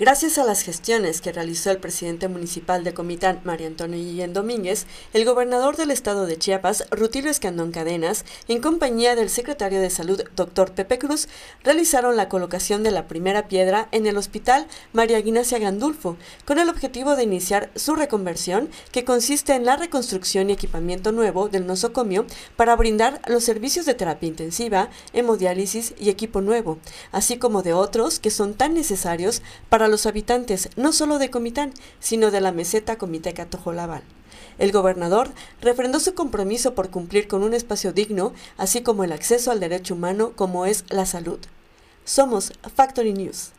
Gracias a las gestiones que realizó el presidente municipal de Comitán, María Antonio Guillén Domínguez, el gobernador del estado de Chiapas, Rutilio Escandón Cadenas, en compañía del secretario de Salud, doctor Pepe Cruz, realizaron la colocación de la primera piedra en el hospital María Ignacia Gandulfo, con el objetivo de iniciar su reconversión, que consiste en la reconstrucción y equipamiento nuevo del nosocomio para brindar los servicios de terapia intensiva, hemodiálisis y equipo nuevo, así como de otros que son tan necesarios para los habitantes no solo de Comitán, sino de la meseta Comiteca Tojolabal. El gobernador refrendó su compromiso por cumplir con un espacio digno, así como el acceso al derecho humano como es la salud. Somos Factory News.